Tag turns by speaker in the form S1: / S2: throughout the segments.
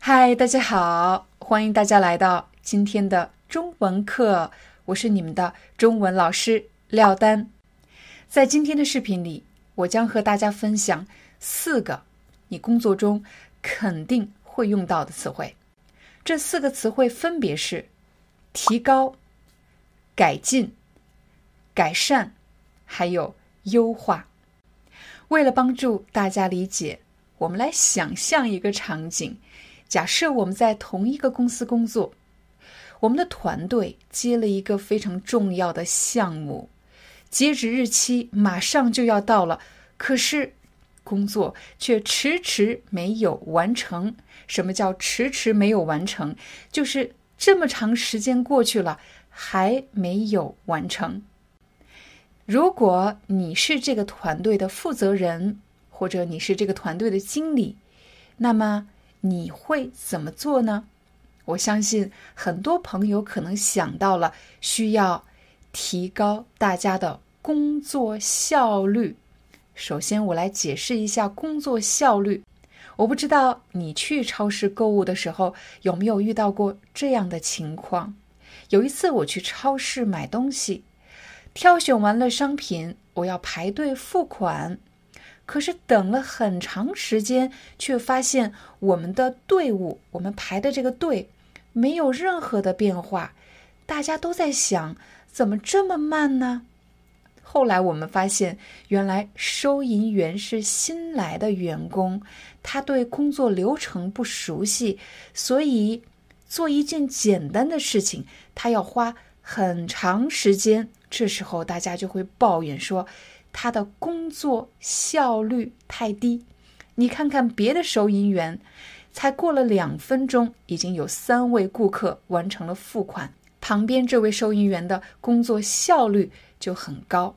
S1: 嗨，大家好，欢迎大家来到今天的中文课，我是你们的中文老师廖丹。在今天的视频里，我将和大家分享四个你工作中肯定会用到的词汇。这四个词汇分别是：提高、改进、改善，还有优化。为了帮助大家理解，我们来想象一个场景。假设我们在同一个公司工作，我们的团队接了一个非常重要的项目，截止日期马上就要到了，可是工作却迟迟没有完成。什么叫迟迟没有完成？就是这么长时间过去了，还没有完成。如果你是这个团队的负责人，或者你是这个团队的经理，那么。你会怎么做呢？我相信很多朋友可能想到了需要提高大家的工作效率。首先，我来解释一下工作效率。我不知道你去超市购物的时候有没有遇到过这样的情况。有一次我去超市买东西，挑选完了商品，我要排队付款。可是等了很长时间，却发现我们的队伍，我们排的这个队，没有任何的变化。大家都在想，怎么这么慢呢？后来我们发现，原来收银员是新来的员工，他对工作流程不熟悉，所以做一件简单的事情，他要花很长时间。这时候大家就会抱怨说。他的工作效率太低，你看看别的收银员，才过了两分钟，已经有三位顾客完成了付款，旁边这位收银员的工作效率就很高。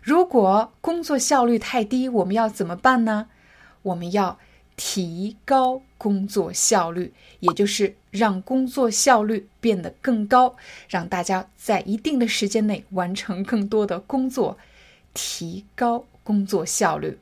S1: 如果工作效率太低，我们要怎么办呢？我们要提高工作效率，也就是让工作效率变得更高，让大家在一定的时间内完成更多的工作。提高工作效率。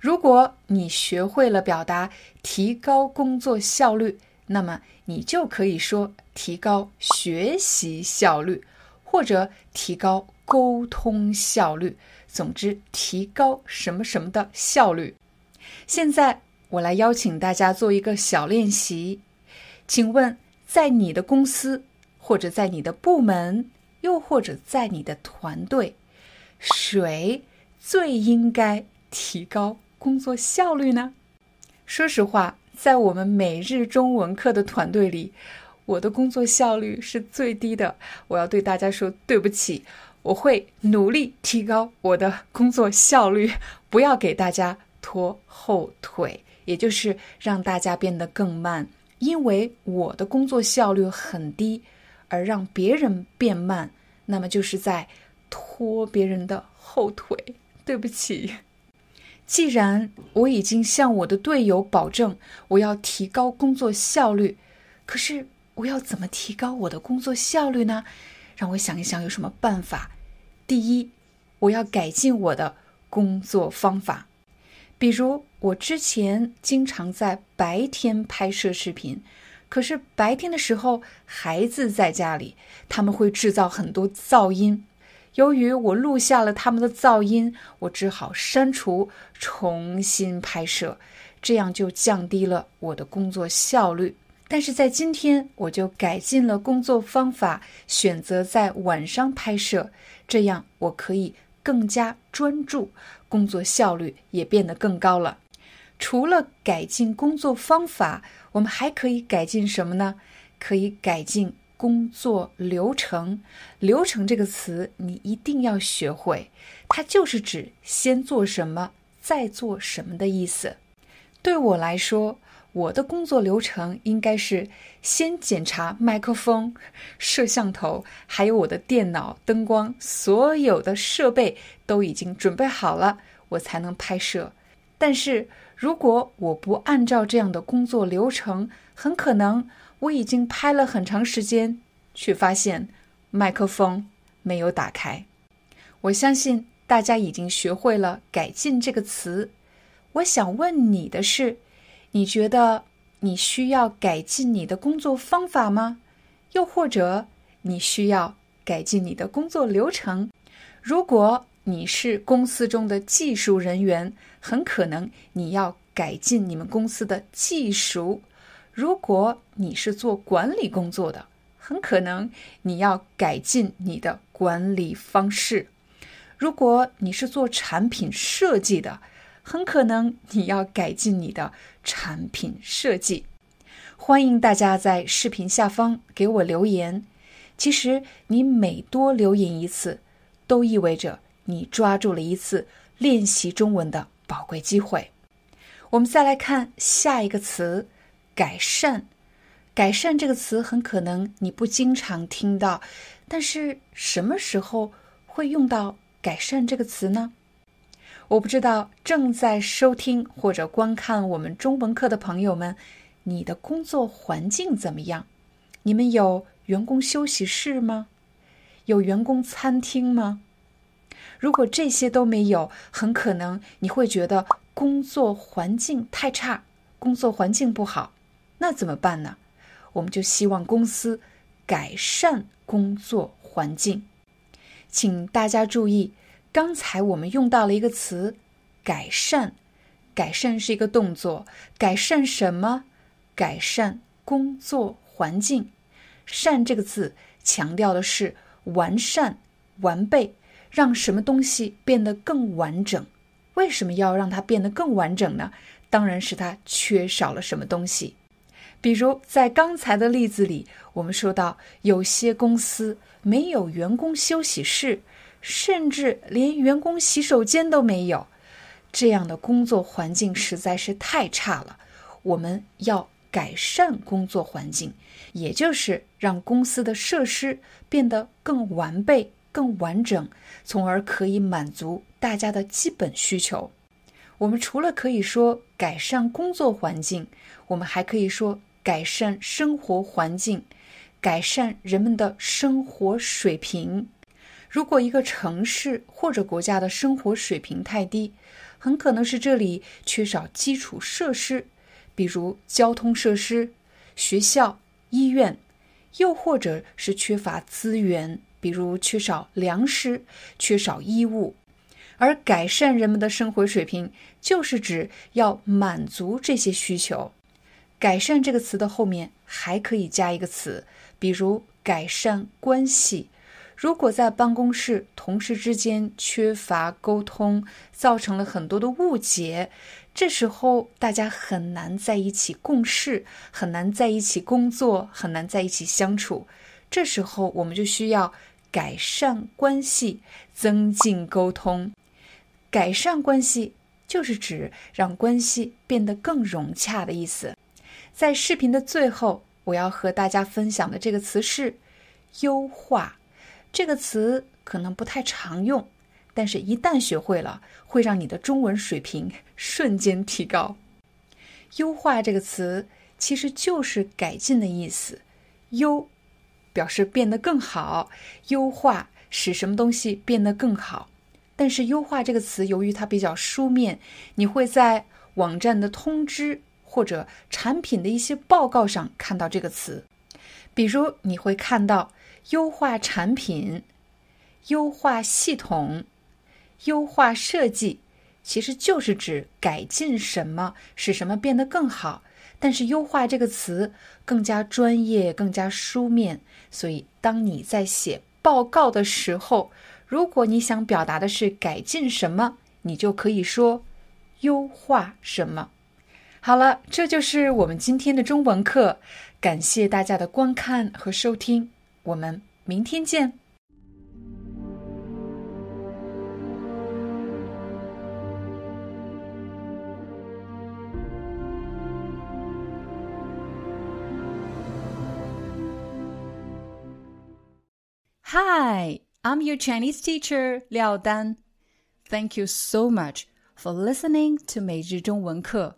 S1: 如果你学会了表达提高工作效率，那么你就可以说提高学习效率，或者提高沟通效率。总之，提高什么什么的效率。现在，我来邀请大家做一个小练习。请问，在你的公司，或者在你的部门，又或者在你的团队？谁最应该提高工作效率呢？说实话，在我们每日中文课的团队里，我的工作效率是最低的。我要对大家说对不起，我会努力提高我的工作效率，不要给大家拖后腿，也就是让大家变得更慢。因为我的工作效率很低，而让别人变慢，那么就是在。拖别人的后腿，对不起。既然我已经向我的队友保证我要提高工作效率，可是我要怎么提高我的工作效率呢？让我想一想有什么办法。第一，我要改进我的工作方法。比如，我之前经常在白天拍摄视频，可是白天的时候孩子在家里，他们会制造很多噪音。由于我录下了他们的噪音，我只好删除，重新拍摄，这样就降低了我的工作效率。但是在今天，我就改进了工作方法，选择在晚上拍摄，这样我可以更加专注，工作效率也变得更高了。除了改进工作方法，我们还可以改进什么呢？可以改进。工作流程，流程这个词你一定要学会，它就是指先做什么，再做什么的意思。对我来说，我的工作流程应该是先检查麦克风、摄像头，还有我的电脑、灯光，所有的设备都已经准备好了，我才能拍摄。但是如果我不按照这样的工作流程，很可能我已经拍了很长时间，却发现麦克风没有打开。我相信大家已经学会了“改进”这个词。我想问你的是，你觉得你需要改进你的工作方法吗？又或者你需要改进你的工作流程？如果你是公司中的技术人员，很可能你要改进你们公司的技术；如果你是做管理工作的，很可能你要改进你的管理方式；如果你是做产品设计的，很可能你要改进你的产品设计。欢迎大家在视频下方给我留言。其实你每多留言一次，都意味着你抓住了一次练习中文的宝贵机会。我们再来看下一个词“改善”。改善这个词很可能你不经常听到，但是什么时候会用到“改善”这个词呢？我不知道正在收听或者观看我们中文课的朋友们，你的工作环境怎么样？你们有员工休息室吗？有员工餐厅吗？如果这些都没有，很可能你会觉得工作环境太差，工作环境不好。那怎么办呢？我们就希望公司改善工作环境。请大家注意。刚才我们用到了一个词“改善”，改善是一个动作，改善什么？改善工作环境。善这个字强调的是完善、完备，让什么东西变得更完整。为什么要让它变得更完整呢？当然是它缺少了什么东西。比如在刚才的例子里，我们说到有些公司没有员工休息室。甚至连员工洗手间都没有，这样的工作环境实在是太差了。我们要改善工作环境，也就是让公司的设施变得更完备、更完整，从而可以满足大家的基本需求。我们除了可以说改善工作环境，我们还可以说改善生活环境，改善人们的生活水平。如果一个城市或者国家的生活水平太低，很可能是这里缺少基础设施，比如交通设施、学校、医院，又或者是缺乏资源，比如缺少粮食、缺少衣物。而改善人们的生活水平，就是指要满足这些需求。改善这个词的后面还可以加一个词，比如改善关系。如果在办公室同事之间缺乏沟通，造成了很多的误解，这时候大家很难在一起共事，很难在一起工作，很难在一起相处。这时候我们就需要改善关系，增进沟通。改善关系就是指让关系变得更融洽的意思。在视频的最后，我要和大家分享的这个词是优化。这个词可能不太常用，但是一旦学会了，会让你的中文水平瞬间提高。优化这个词其实就是改进的意思，优表示变得更好，优化使什么东西变得更好。但是优化这个词由于它比较书面，你会在网站的通知或者产品的一些报告上看到这个词，比如你会看到。优化产品、优化系统、优化设计，其实就是指改进什么，使什么变得更好。但是“优化”这个词更加专业、更加书面，所以当你在写报告的时候，如果你想表达的是改进什么，你就可以说“优化什么”。好了，这就是我们今天的中文课，感谢大家的观看和收听，我们明天见。Hi, I'm your Chinese teacher, Liao Dan. Thank you so much for listening to 每日中文课.